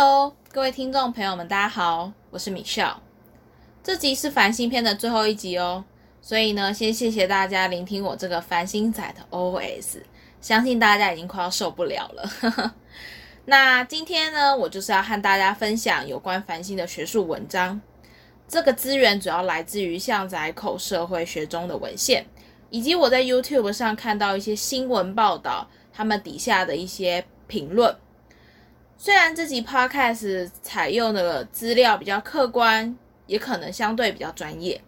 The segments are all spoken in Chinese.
Hello，各位听众朋友们，大家好，我是米笑。这集是繁星篇的最后一集哦，所以呢，先谢谢大家聆听我这个繁星仔的 OS，相信大家已经快要受不了了。那今天呢，我就是要和大家分享有关繁星的学术文章。这个资源主要来自于象仔口社会学中的文献，以及我在 YouTube 上看到一些新闻报道，他们底下的一些评论。虽然这集 podcast 采用的资料比较客观，也可能相对比较专业，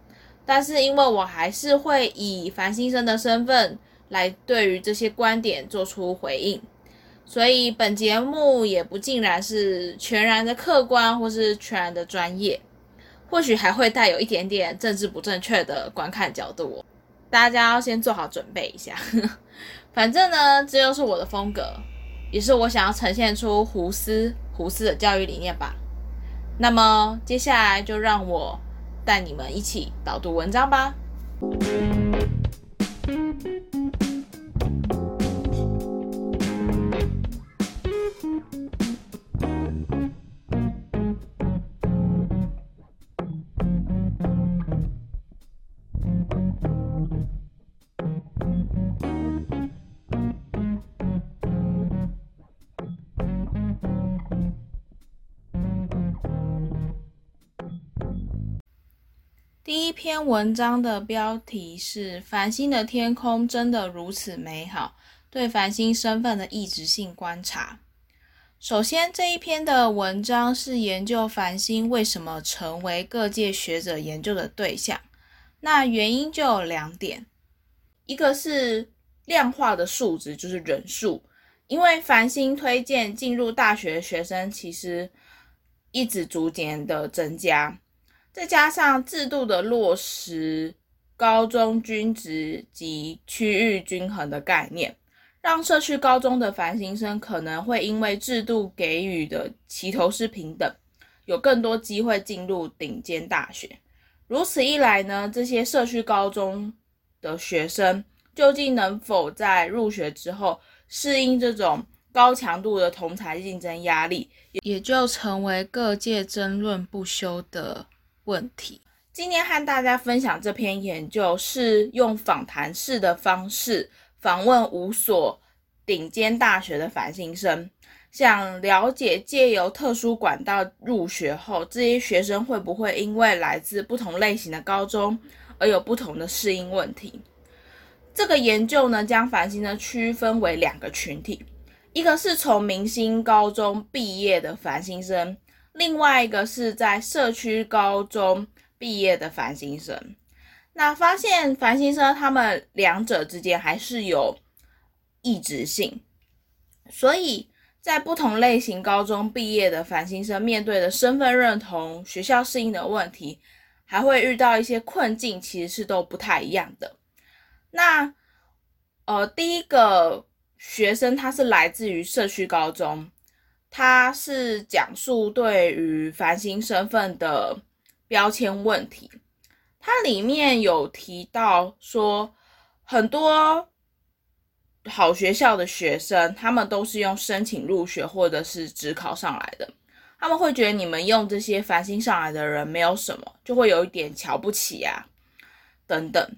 但是因为我还是会以繁星生的身份来对于这些观点做出回应，所以本节目也不尽然是全然的客观或是全然的专业，或许还会带有一点点政治不正确的观看角度，大家要先做好准备一下。反正呢，这就是我的风格。也是我想要呈现出胡思胡思的教育理念吧。那么接下来就让我带你们一起导读文章吧。一篇文章的标题是“繁星的天空真的如此美好？对繁星身份的异质性观察”。首先，这一篇的文章是研究繁星为什么成为各界学者研究的对象。那原因就有两点，一个是量化的数值，就是人数，因为繁星推荐进入大学的学生其实一直逐渐的增加。再加上制度的落实，高中均值及区域均衡的概念，让社区高中的繁星生可能会因为制度给予的齐头式平等，有更多机会进入顶尖大学。如此一来呢，这些社区高中的学生究竟能否在入学之后适应这种高强度的同才竞争压力，也就成为各界争论不休的。问题，今天和大家分享这篇研究是用访谈式的方式访问五所顶尖大学的繁星生，想了解借由特殊管道入学后，这些学生会不会因为来自不同类型的高中而有不同的适应问题。这个研究呢，将繁星呢区分为两个群体，一个是从明星高中毕业的繁星生。另外一个是在社区高中毕业的繁星生，那发现繁星生他们两者之间还是有异质性，所以在不同类型高中毕业的繁星生面对的身份认同、学校适应的问题，还会遇到一些困境，其实是都不太一样的。那呃，第一个学生他是来自于社区高中。他是讲述对于繁星身份的标签问题，它里面有提到说，很多好学校的学生，他们都是用申请入学或者是只考上来的，他们会觉得你们用这些繁星上来的人没有什么，就会有一点瞧不起啊，等等。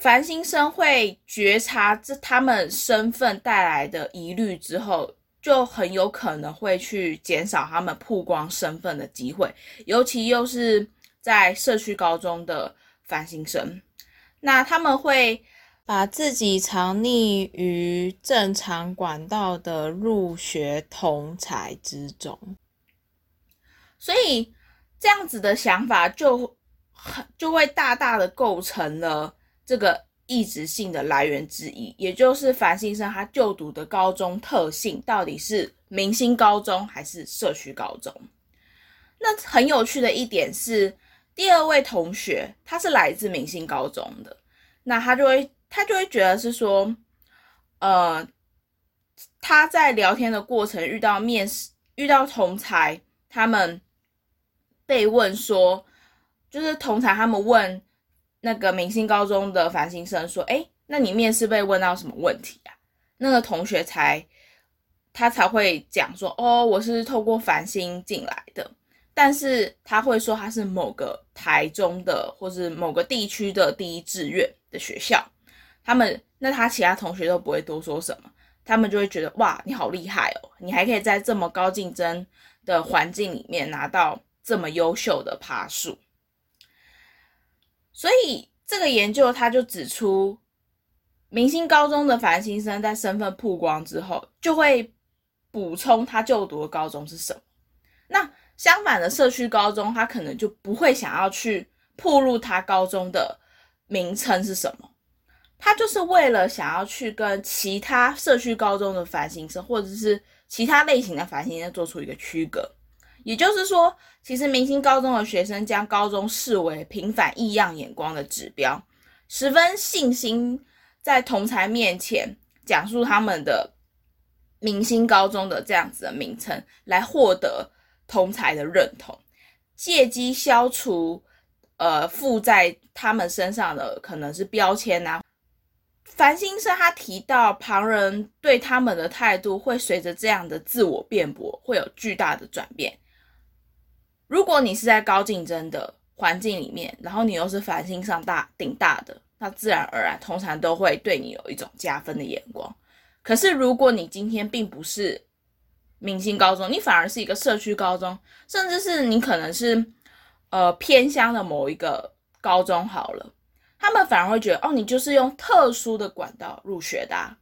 繁星生会觉察这他们身份带来的疑虑之后，就很有可能会去减少他们曝光身份的机会，尤其又是在社区高中的繁星生，那他们会把自己藏匿于正常管道的入学同才之中，所以这样子的想法就很就会大大的构成了这个异质性的来源之一，也就是樊先生他就读的高中特性到底是明星高中还是社区高中？那很有趣的一点是，第二位同学他是来自明星高中的，那他就会他就会觉得是说，呃，他在聊天的过程遇到面试遇到同才，他们被问说，就是同才他们问。那个明星高中的繁星生说：“哎，那你面试被问到什么问题啊？”那个同学才他才会讲说，哦，我是透过繁星进来的。但是他会说他是某个台中的，或是某个地区的第一志愿的学校。他们那他其他同学都不会多说什么，他们就会觉得哇，你好厉害哦，你还可以在这么高竞争的环境里面拿到这么优秀的爬树。所以这个研究他就指出，明星高中的繁星生在身份曝光之后，就会补充他就读的高中是什么。那相反的，社区高中他可能就不会想要去铺露他高中的名称是什么，他就是为了想要去跟其他社区高中的繁星生或者是其他类型的繁星生做出一个区隔。也就是说，其实明星高中的学生将高中视为平反异样眼光的指标，十分信心在同才面前讲述他们的明星高中的这样子的名称，来获得。同才的认同，借机消除呃附在他们身上的可能是标签呐。繁星生他提到，旁人对他们的态度会随着这样的自我辩驳会有巨大的转变。如果你是在高竞争的环境里面，然后你又是繁星上大顶大的，那自然而然通常都会对你有一种加分的眼光。可是如果你今天并不是，明星高中，你反而是一个社区高中，甚至是你可能是呃偏乡的某一个高中好了，他们反而会觉得哦，你就是用特殊的管道入学的，啊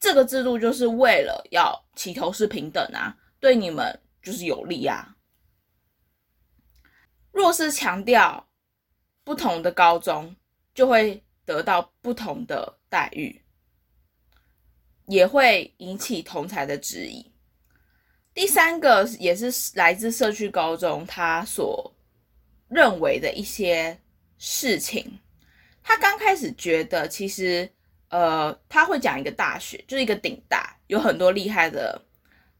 这个制度就是为了要起头是平等啊，对你们就是有利啊。若是强调不同的高中，就会得到不同的待遇。也会引起同才的质疑。第三个也是来自社区高中，他所认为的一些事情。他刚开始觉得，其实呃，他会讲一个大学，就是一个顶大，有很多厉害的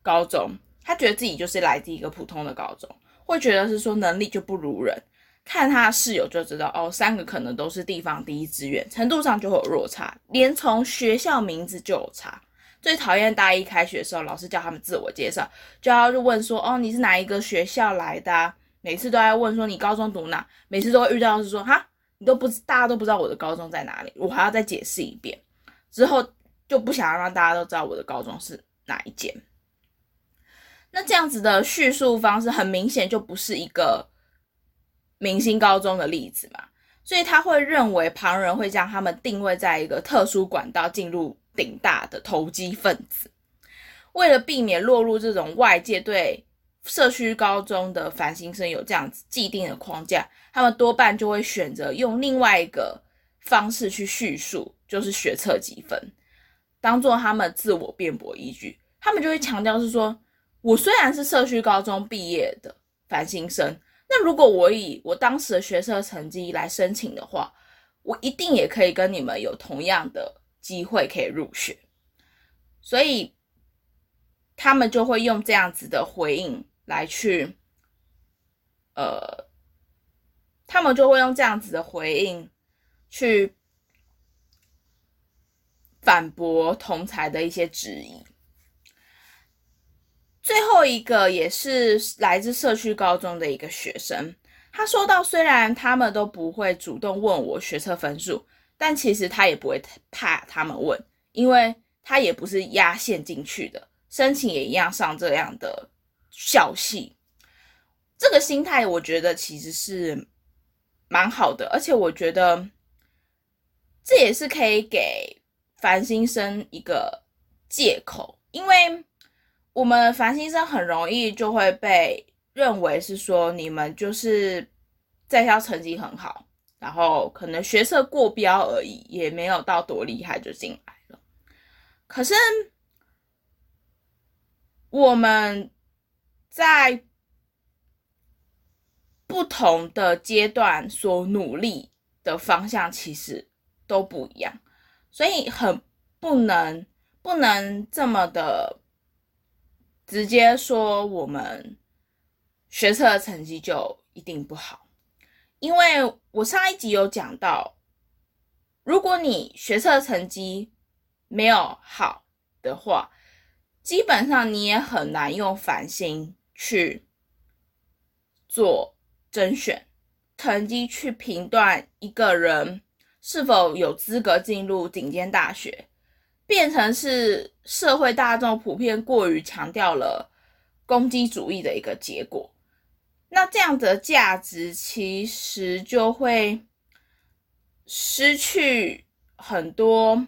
高中。他觉得自己就是来自一个普通的高中，会觉得是说能力就不如人。看他室友就知道，哦，三个可能都是地方第一志愿，程度上就会有落差，连从学校名字就有差。最讨厌大一开学的时候，老师叫他们自我介绍，就要就问说，哦，你是哪一个学校来的？每次都要问说你高中读哪？每次都会遇到是说，哈，你都不知大家都不知道我的高中在哪里，我还要再解释一遍。之后就不想要让大家都知道我的高中是哪一间。那这样子的叙述方式，很明显就不是一个。明星高中的例子嘛，所以他会认为旁人会将他们定位在一个特殊管道进入顶大的投机分子。为了避免落入这种外界对社区高中的繁星生有这样子既定的框架，他们多半就会选择用另外一个方式去叙述，就是学测积分，当做他们自我辩驳依据。他们就会强调是说，我虽然是社区高中毕业的繁星生。那如果我以我当时的学测成绩来申请的话，我一定也可以跟你们有同样的机会可以入学，所以他们就会用这样子的回应来去，呃，他们就会用这样子的回应去反驳同才的一些质疑。最后一个也是来自社区高中的一个学生，他说到，虽然他们都不会主动问我学测分数，但其实他也不会怕他们问，因为他也不是压线进去的，申请也一样上这样的校系。这个心态我觉得其实是蛮好的，而且我觉得这也是可以给繁星生一个借口，因为。我们繁星生很容易就会被认为是说你们就是在校成绩很好，然后可能学测过标而已，也没有到多厉害就进来了。可是我们在不同的阶段所努力的方向其实都不一样，所以很不能不能这么的。直接说我们学测成绩就一定不好，因为我上一集有讲到，如果你学测成绩没有好的话，基本上你也很难用繁星去做甄选成绩去评断一个人是否有资格进入顶尖大学，变成是社会大众普遍过于强调了攻击主义的一个结果。那这样的价值其实就会失去很多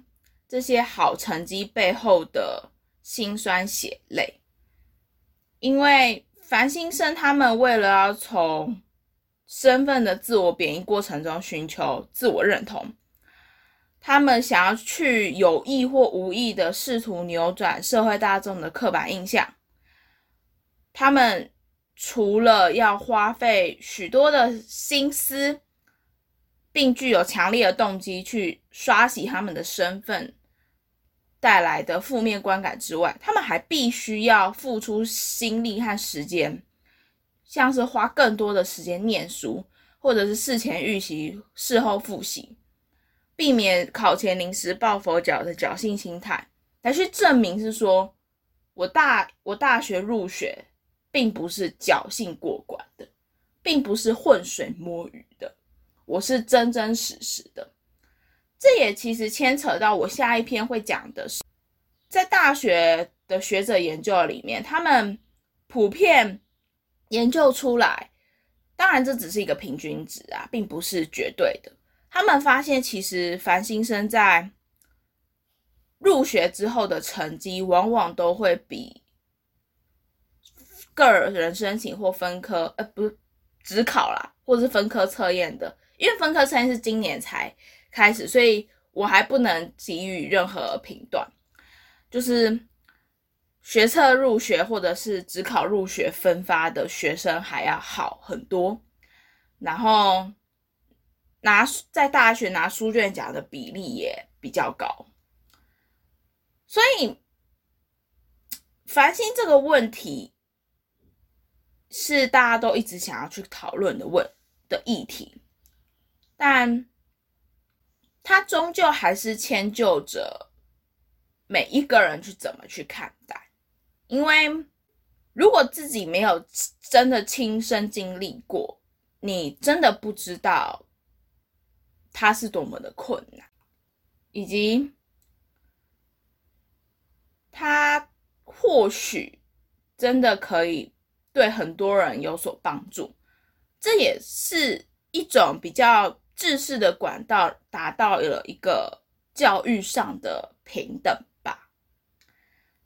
这些好成绩背后的辛酸血泪，因为繁星生他们为了要从身份的自我贬义过程中寻求自我认同，他们想要去有意或无意的试图扭转社会大众的刻板印象。他们除了要花费许多的心思，并具有强烈的动机去刷洗他们的身份带来的负面观感之外，他们还必须要付出心力和时间。像是花更多的时间念书，或者是事前预习、事后复习，避免考前临时抱佛脚的侥幸心态，来去证明是说，我大我大学入学，并不是侥幸过关的，并不是浑水摸鱼的，我是真真实实的。这也其实牵扯到我下一篇会讲的是，在大学的学者研究里面，他们普遍。研究出来，当然这只是一个平均值啊，并不是绝对的。他们发现，其实繁星生在入学之后的成绩，往往都会比个人申请或分科，呃，不是只考啦，或者是分科测验的。因为分科测验是今年才开始，所以我还不能给予任何评断，就是。学测入学或者是只考入学分发的学生还要好很多，然后拿在大学拿书卷奖的比例也比较高，所以繁星这个问题是大家都一直想要去讨论的问的议题，但它终究还是迁就着每一个人去怎么去看待。因为如果自己没有真的亲身经历过，你真的不知道它是多么的困难，以及它或许真的可以对很多人有所帮助。这也是一种比较制式的管道，达到了一个教育上的平等吧。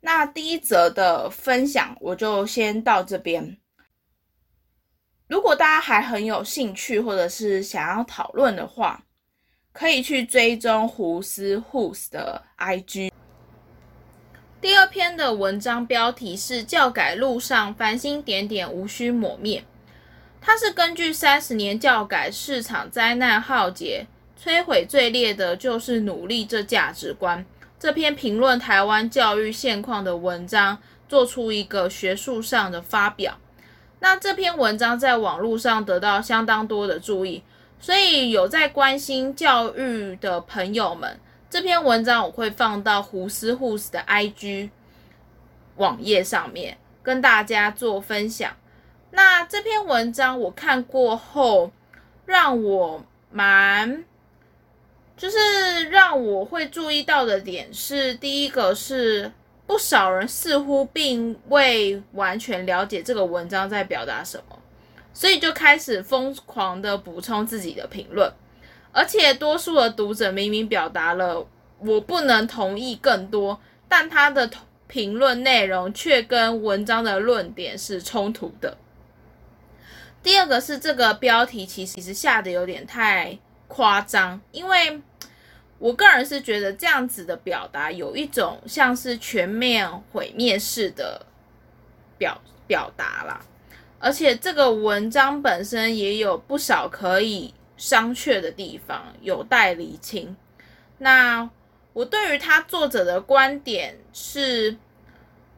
那第一则的分享我就先到这边。如果大家还很有兴趣，或者是想要讨论的话，可以去追踪胡思 Who's 的 IG。第二篇的文章标题是“教改路上繁星点点无需抹灭”，它是根据三十年教改市场灾难浩劫，摧毁最烈的就是努力这价值观。这篇评论台湾教育现况的文章，做出一个学术上的发表。那这篇文章在网络上得到相当多的注意，所以有在关心教育的朋友们，这篇文章我会放到胡思护士的 IG 网页上面跟大家做分享。那这篇文章我看过后，让我蛮。就是让我会注意到的点是，第一个是不少人似乎并未完全了解这个文章在表达什么，所以就开始疯狂的补充自己的评论，而且多数的读者明明表达了我不能同意更多，但他的评论内容却跟文章的论点是冲突的。第二个是这个标题其实其实下的有点太夸张，因为。我个人是觉得这样子的表达有一种像是全面毁灭式的表表达啦，而且这个文章本身也有不少可以商榷的地方，有待厘清。那我对于他作者的观点是，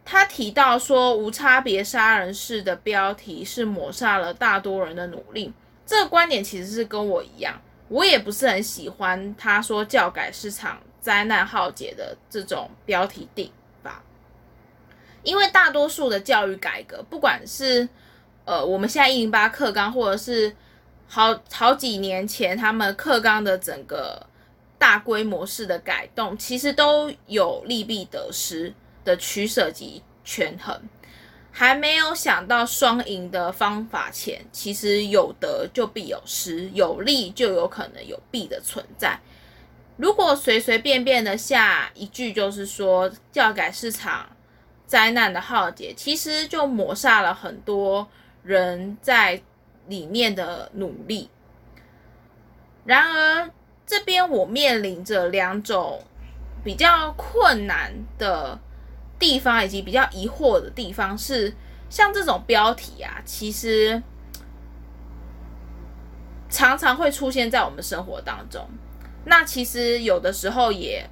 他提到说无差别杀人式的标题是抹杀了大多人的努力，这个观点其实是跟我一样。我也不是很喜欢他说教改市场灾难浩劫的这种标题定法，因为大多数的教育改革，不管是呃我们现在一零八课纲，或者是好好几年前他们课纲的整个大规模式的改动，其实都有利弊得失的取舍及权衡。还没有想到双赢的方法前，其实有得就必有失，有利就有可能有弊的存在。如果随随便便的下一句就是说教改市场灾难的浩劫，其实就抹杀了很多人在里面的努力。然而这边我面临着两种比较困难的地方，以及比较疑惑的地方是，像这种标题啊，其实常常会出现在我们生活当中。那其实有的时候也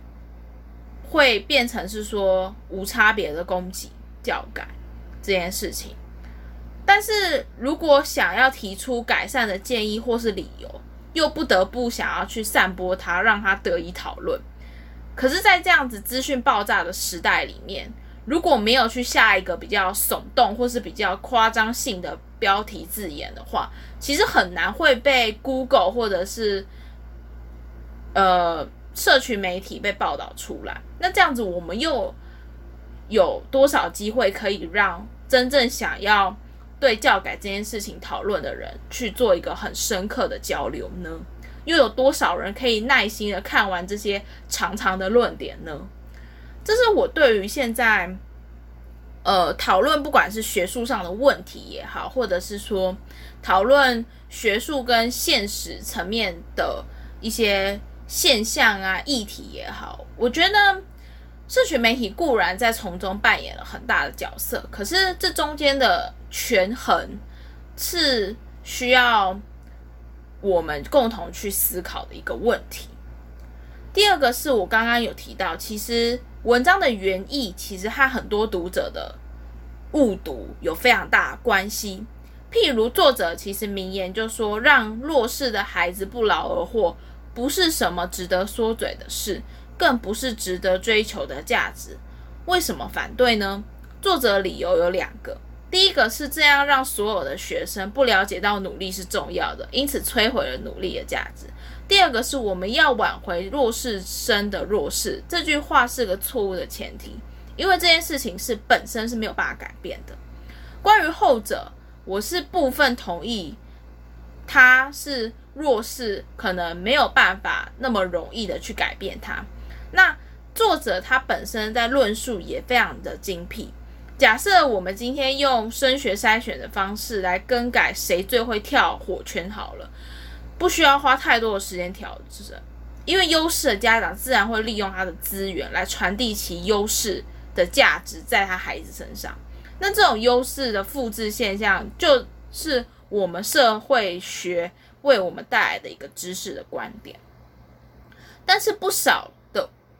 会变成是说无差别的攻击教改这件事情，但是如果想要提出改善的建议或是理由，又不得不想要去散播它，让它得以讨论。可是，在这样子资讯爆炸的时代里面，如果没有去下一个比较耸动或是比较夸张性的标题字眼的话，其实很难会被 Google 或者是呃，社群媒体被报道出来，那这样子我们又有多少机会可以让真正想要对教改这件事情讨论的人去做一个很深刻的交流呢？又有多少人可以耐心的看完这些长长的论点呢？这是我对于现在呃讨论，不管是学术上的问题也好，或者是说讨论学术跟现实层面的一些。现象啊，议题也好，我觉得社群媒体固然在从中扮演了很大的角色，可是这中间的权衡是需要我们共同去思考的一个问题。第二个是我刚刚有提到，其实文章的原意其实和很多读者的误读有非常大关系。譬如作者其实名言就说：“让弱势的孩子不劳而获。”不是什么值得说嘴的事，更不是值得追求的价值。为什么反对呢？作者理由有两个：第一个是这样让所有的学生不了解到努力是重要的，因此摧毁了努力的价值；第二个是我们要挽回弱势生的弱势。这句话是个错误的前提，因为这件事情是本身是没有办法改变的。关于后者，我是部分同意，他是。弱势可能没有办法那么容易的去改变他。那作者他本身在论述也非常的精辟。假设我们今天用升学筛选的方式来更改谁最会跳火圈好了，不需要花太多的时间调整，因为优势的家长自然会利用他的资源来传递其优势的价值在他孩子身上。那这种优势的复制现象，就是我们社会学。为我们带来的一个知识的观点，但是不少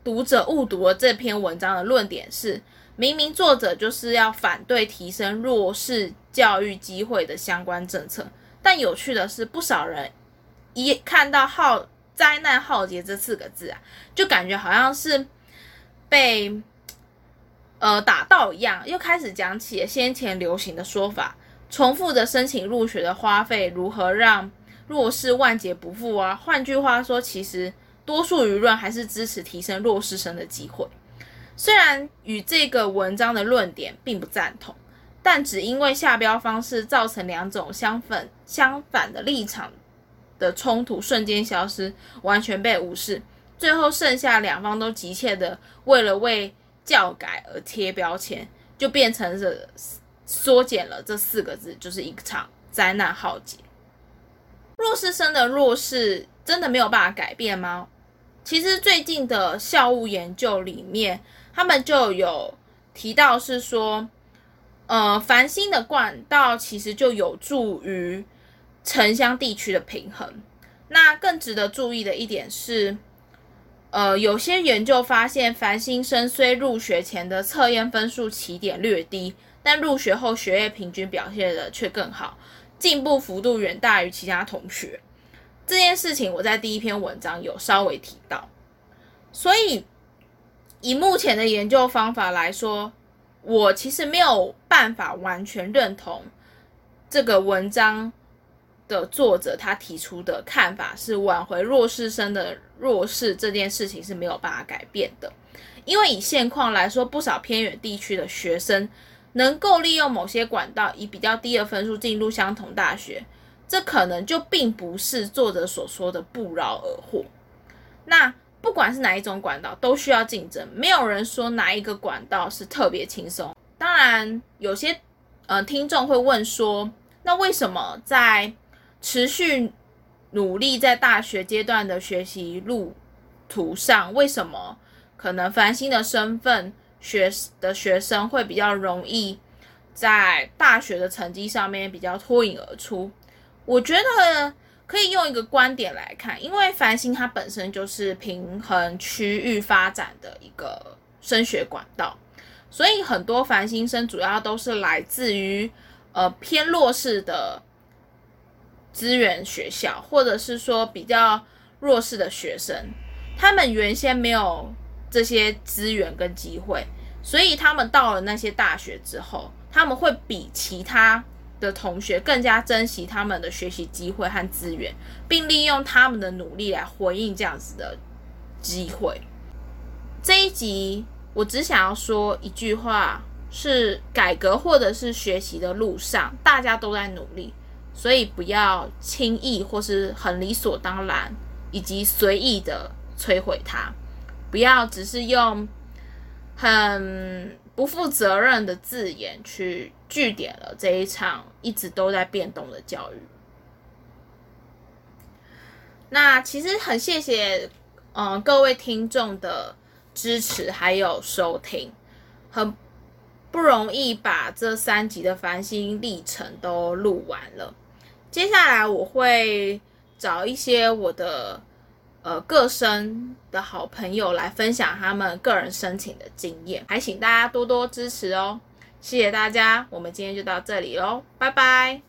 读者误读了这篇文章的论点是，明明作者就是要反对提升弱势教育机会的相关政策，但有趣的是，不少人一看到“浩灾难浩劫”这四个字啊，就感觉好像是被呃打到一样，又开始讲起先前流行的说法，重复的申请入学的花费如何让。弱势万劫不复啊！换句话说，其实多数舆论还是支持提升弱势生的机会。虽然与这个文章的论点并不赞同，但只因为下标方式造成两种相反相反的立场的冲突瞬间消失，完全被无视，最后剩下两方都急切的为了为教改而贴标签，就变成了缩减了这四个字，就是一场灾难浩劫。弱势生的弱势真的没有办法改变吗？其实最近的校务研究里面，他们就有提到是说，呃，繁星的管道其实就有助于城乡地区的平衡。那更值得注意的一点是，呃，有些研究发现，繁星生虽入学前的测验分数起点略低，但入学后学业平均表现的却更好。进步幅度远大于其他同学，这件事情我在第一篇文章有稍微提到。所以，以目前的研究方法来说，我其实没有办法完全认同这个文章的作者他提出的看法，是挽回弱势生的弱势这件事情是没有办法改变的。因为以现况来说，不少偏远地区的学生能够利用某些管道以比较低的分数进入相同大学，这可能就并不是作者所说的不劳而获。那不管是哪一种管道，都需要竞争，没有人说哪一个管道是特别轻松。当然，有些呃听众会问说，那为什么在持续努力在大学阶段的学习路途上，为什么？可能繁星的身份学的学生会比较容易在大学的成绩上面比较脱颖而出。我觉得可以用一个观点来看，因为繁星它本身就是平衡区域发展的一个升学管道，所以很多繁星生主要都是来自于呃偏弱势的资源学校，或者是说比较弱势的学生，他们原先没有。这些资源跟机会，所以他们到了那些大学之后，他们会比其他的同学更加珍惜他们的学习机会和资源，并利用他们的努力来回应这样子的机会。这一集我只想要说一句话：是改革或者是学习的路上，大家都在努力，所以不要轻易或是很理所当然以及随意的摧毁它。不要只是用很不负责任的字眼去据点了这一场一直都在变动的教育。那其实很谢谢，嗯，各位听众的支持还有收听，很不容易把这三集的繁星历程都录完了。接下来我会找一些我的。呃，各生的好朋友来分享他们个人申请的经验，还请大家多多支持哦，谢谢大家，我们今天就到这里喽，拜拜。